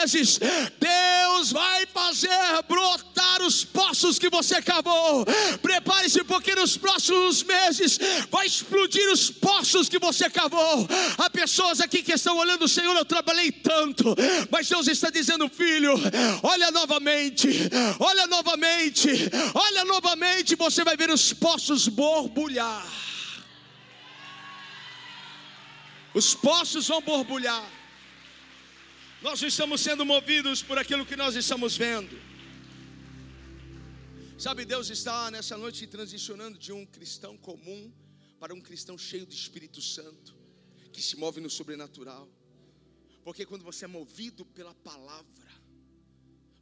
Deus vai fazer brotar os poços que você cavou. Prepare-se, porque nos próximos meses vai explodir os poços que você cavou. Há pessoas aqui que estão olhando, Senhor, eu trabalhei tanto, mas Deus está dizendo, filho, olha novamente, olha novamente, olha novamente, você vai ver os poços borbulhar. Os poços vão borbulhar. Nós estamos sendo movidos por aquilo que nós estamos vendo. Sabe, Deus está nessa noite transicionando de um cristão comum para um cristão cheio do Espírito Santo, que se move no sobrenatural. Porque quando você é movido pela palavra,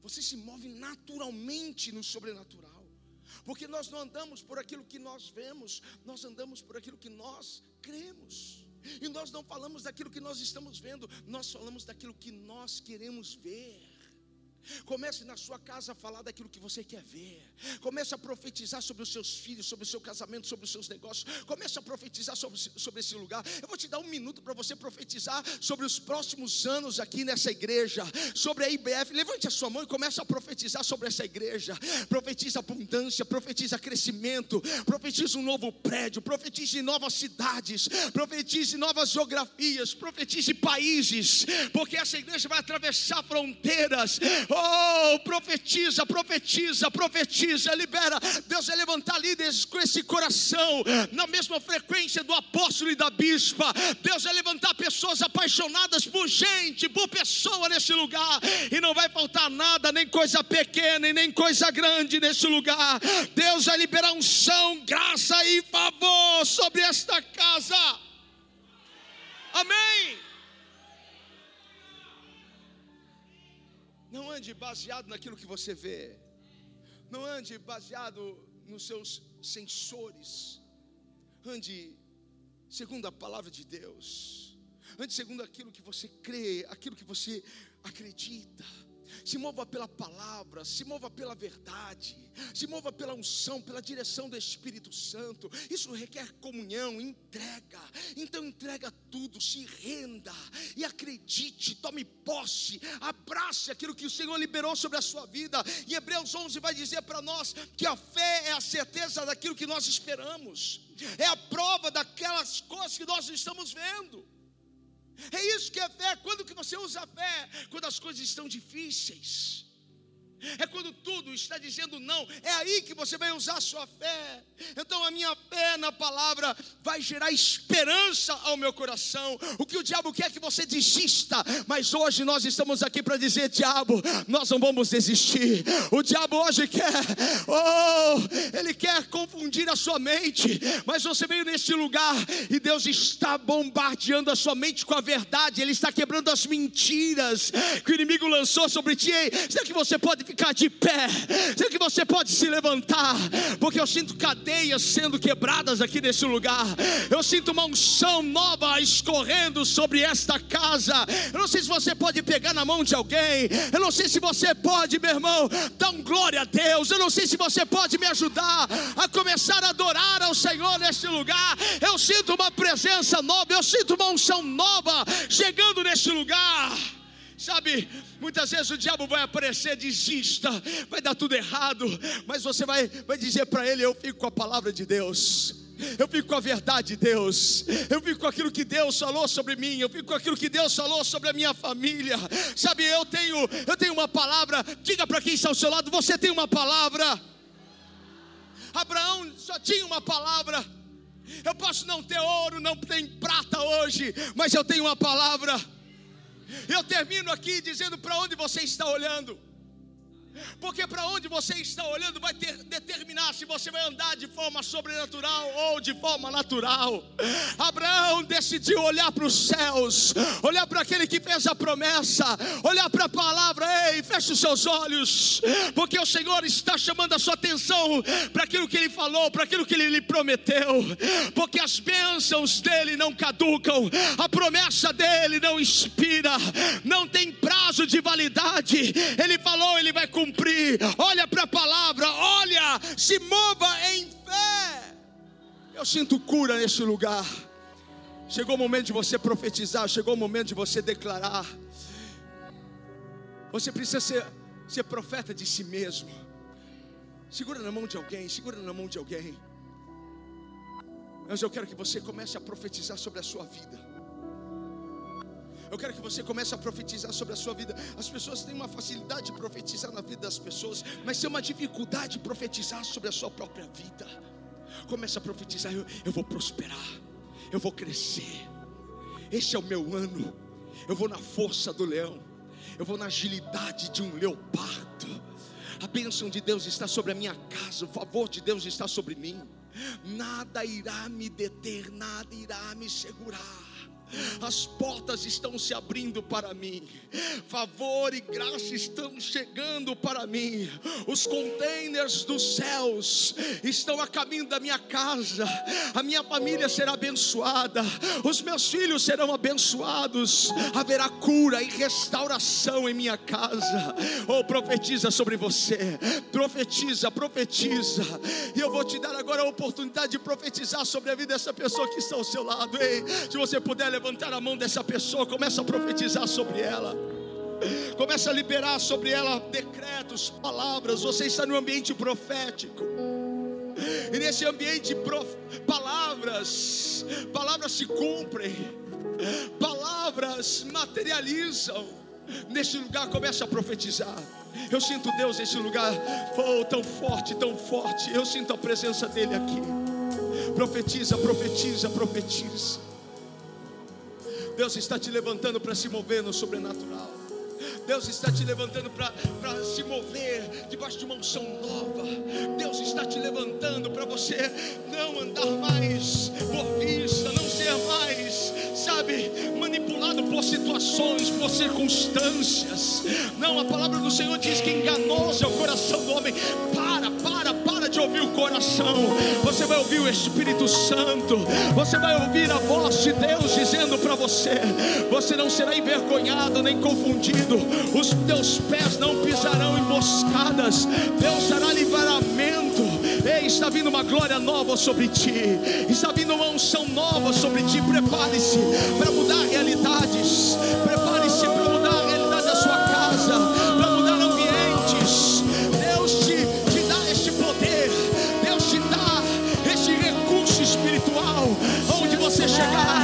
você se move naturalmente no sobrenatural. Porque nós não andamos por aquilo que nós vemos, nós andamos por aquilo que nós cremos. E nós não falamos daquilo que nós estamos vendo, nós falamos daquilo que nós queremos ver. Comece na sua casa a falar daquilo que você quer ver. Comece a profetizar sobre os seus filhos, sobre o seu casamento, sobre os seus negócios. Comece a profetizar sobre, sobre esse lugar. Eu vou te dar um minuto para você profetizar sobre os próximos anos aqui nessa igreja, sobre a IBF. Levante a sua mão e comece a profetizar sobre essa igreja. Profetiza abundância, profetiza crescimento, profetiza um novo prédio, profetize novas cidades, profetize novas geografias, profetize países, porque essa igreja vai atravessar fronteiras Oh, profetiza, profetiza, profetiza, libera. Deus vai levantar líderes com esse coração, na mesma frequência do apóstolo e da bispa. Deus vai levantar pessoas apaixonadas por gente, por pessoa nesse lugar. E não vai faltar nada, nem coisa pequena e nem coisa grande nesse lugar. Deus vai liberar unção, graça e favor sobre esta casa. Amém. Não ande baseado naquilo que você vê. Não ande baseado nos seus sensores. Ande segundo a palavra de Deus. Ande segundo aquilo que você crê, aquilo que você acredita se mova pela palavra, se mova pela verdade, se mova pela unção, pela direção do Espírito Santo. Isso requer comunhão, entrega. Então entrega tudo, se renda e acredite, tome posse, abrace aquilo que o Senhor liberou sobre a sua vida. E Hebreus 11 vai dizer para nós que a fé é a certeza daquilo que nós esperamos. É a prova daquelas coisas que nós estamos vendo. É isso que é fé. Quando que você usa a fé? Quando as coisas estão difíceis. É quando tudo está dizendo não. É aí que você vai usar a sua fé. Então a minha fé na palavra vai gerar esperança ao meu coração. O que o diabo quer é que você desista, mas hoje nós estamos aqui para dizer, diabo, nós não vamos desistir. O diabo hoje quer, oh, ele quer confundir a sua mente, mas você veio neste lugar e Deus está bombardeando a sua mente com a verdade. Ele está quebrando as mentiras que o inimigo lançou sobre ti. Será que você pode ficar de pé? Será que você pode se levantar? Porque eu sinto cadeias sendo quebradas aqui nesse lugar. Eu sinto uma unção nova escorrendo sobre esta casa. Eu não sei se você pode pegar na mão de alguém. Eu não sei se você pode, meu irmão, dar um glória a Deus. Eu não sei se você pode me ajudar a começar a adorar ao Senhor neste lugar. Eu sinto uma presença nova, eu sinto uma unção nova chegando neste lugar. Sabe, muitas vezes o diabo vai aparecer, desista, vai dar tudo errado, mas você vai, vai dizer para ele: Eu fico com a palavra de Deus. Eu fico com a verdade de Deus. Eu fico com aquilo que Deus falou sobre mim. Eu fico com aquilo que Deus falou sobre a minha família. Sabe, eu tenho, eu tenho uma palavra. Diga para quem está ao seu lado: você tem uma palavra. Abraão só tinha uma palavra. Eu posso não ter ouro, não ter prata hoje, mas eu tenho uma palavra. Eu termino aqui dizendo para onde você está olhando. Porque para onde você está olhando vai ter, determinar se você vai andar de forma sobrenatural ou de forma natural. Abraão decidiu olhar para os céus, olhar para aquele que fez a promessa, olhar para a palavra. Ei, feche os seus olhos, porque o Senhor está chamando a sua atenção para aquilo que Ele falou, para aquilo que Ele lhe prometeu. Porque as bênçãos dele não caducam, a promessa dele não expira, não tem prazo de validade. Ele falou, Ele vai cumprir cumprir. Olha para a palavra, olha, se mova em fé. Eu sinto cura nesse lugar. Chegou o momento de você profetizar, chegou o momento de você declarar. Você precisa ser, ser profeta de si mesmo. Segura na mão de alguém, segura na mão de alguém. Mas eu quero que você comece a profetizar sobre a sua vida. Eu quero que você comece a profetizar sobre a sua vida. As pessoas têm uma facilidade de profetizar na vida das pessoas, mas tem uma dificuldade de profetizar sobre a sua própria vida. Comece a profetizar: eu, eu vou prosperar, eu vou crescer. Este é o meu ano. Eu vou na força do leão, eu vou na agilidade de um leopardo. A bênção de Deus está sobre a minha casa, o favor de Deus está sobre mim. Nada irá me deter, nada irá me segurar as portas estão se abrindo para mim, favor e graça estão chegando para mim, os containers dos céus estão a caminho da minha casa, a minha família será abençoada, os meus filhos serão abençoados, haverá cura e restauração em minha casa. Oh, profetiza sobre você, profetiza, profetiza, e eu vou te dar agora a oportunidade de profetizar sobre a vida dessa pessoa que está ao seu lado. Ei, se você puder levantar levantar a mão dessa pessoa, começa a profetizar sobre ela. Começa a liberar sobre ela decretos, palavras. Você está no ambiente profético. E nesse ambiente, prof... palavras, palavras se cumprem, palavras materializam. Neste lugar, começa a profetizar. Eu sinto Deus nesse lugar, oh, tão forte, tão forte. Eu sinto a presença dEle aqui. Profetiza, profetiza, profetiza. Deus está te levantando para se mover no sobrenatural. Deus está te levantando para se mover debaixo de uma unção nova. Deus está te levantando para você não andar mais por vista, não ser mais, sabe, manipulado por situações, por circunstâncias. Não, a palavra do Senhor diz que enganoso é o coração do homem. Para, para, para de ouvir o coração. Você vai ouvir o Espírito Santo. Você vai ouvir a voz de Deus dizendo para você: você não será envergonhado nem confundido os teus pés não pisarão em moscadas, Deus dará livramento. Ei, está vindo uma glória nova sobre ti, está vindo uma unção nova sobre ti. Prepare-se para mudar realidades, prepare-se para mudar a realidade da sua casa, para mudar ambientes. Deus te, te dá este poder, Deus te dá este recurso espiritual, onde você chegar,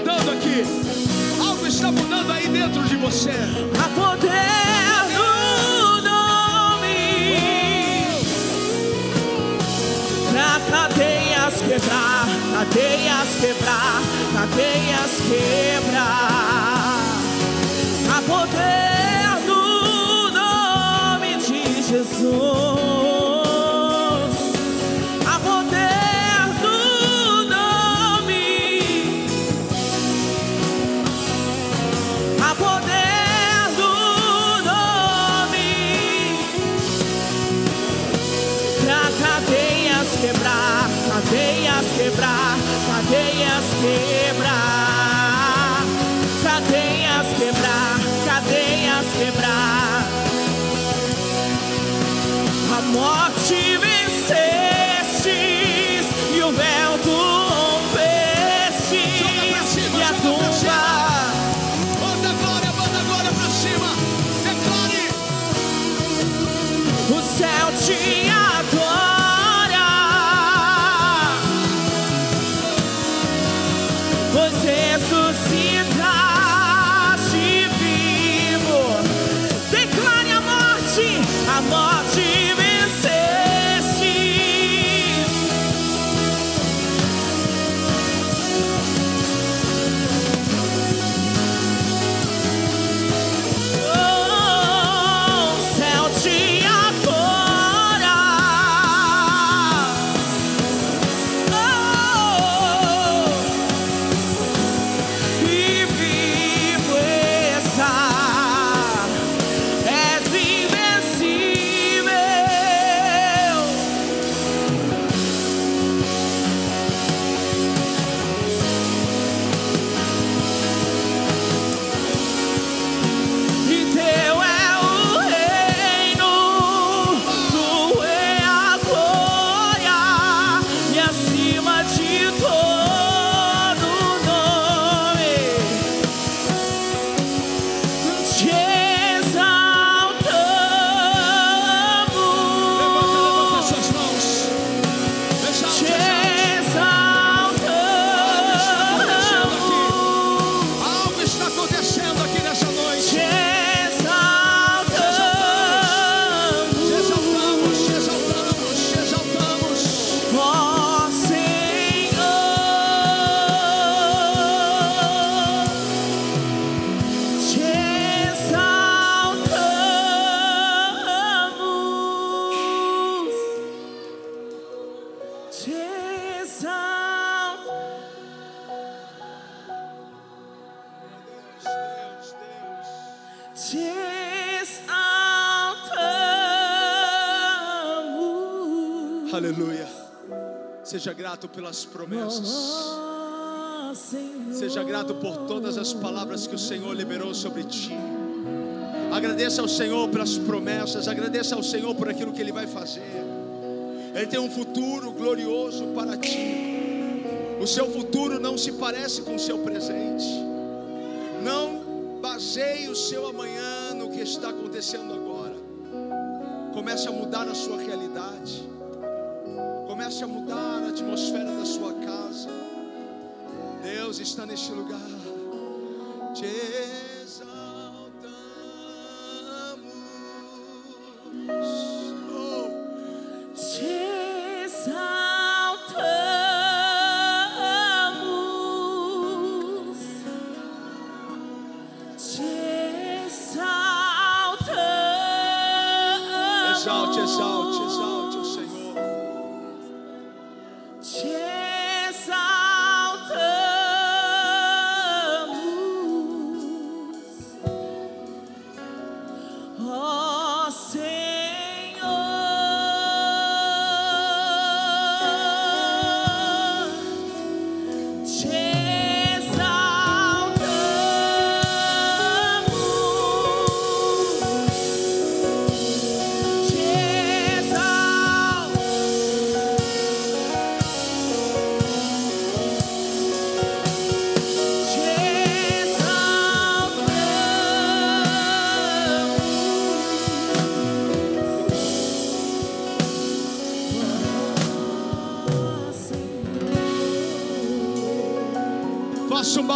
mudando aqui. Algo está mudando aí dentro de você. Há poder no nome pra cadeias quebrar, cadeias quebrar, cadeias quebrar. Há poder no nome de Jesus. Grato pelas promessas. Seja grato por todas as palavras que o Senhor liberou sobre ti. Agradeça ao Senhor pelas promessas, agradeça ao Senhor por aquilo que Ele vai fazer. Ele tem um futuro glorioso para ti. O seu futuro não se parece com o seu presente. Não baseie o seu amanhã no que está acontecendo agora. Comece a mudar a sua realidade. Comece a mudar a atmosfera da sua casa. Deus está neste lugar. Te exaltamos.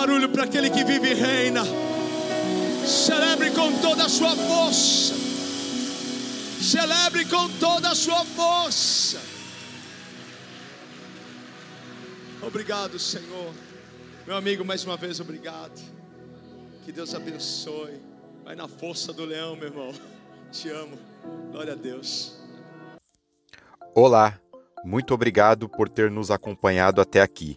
Barulho para aquele que vive e reina. Celebre com toda a sua força. Celebre com toda a sua força. Obrigado, Senhor. Meu amigo, mais uma vez, obrigado. Que Deus abençoe. Vai na força do leão, meu irmão. Te amo. Glória a Deus. Olá, muito obrigado por ter nos acompanhado até aqui.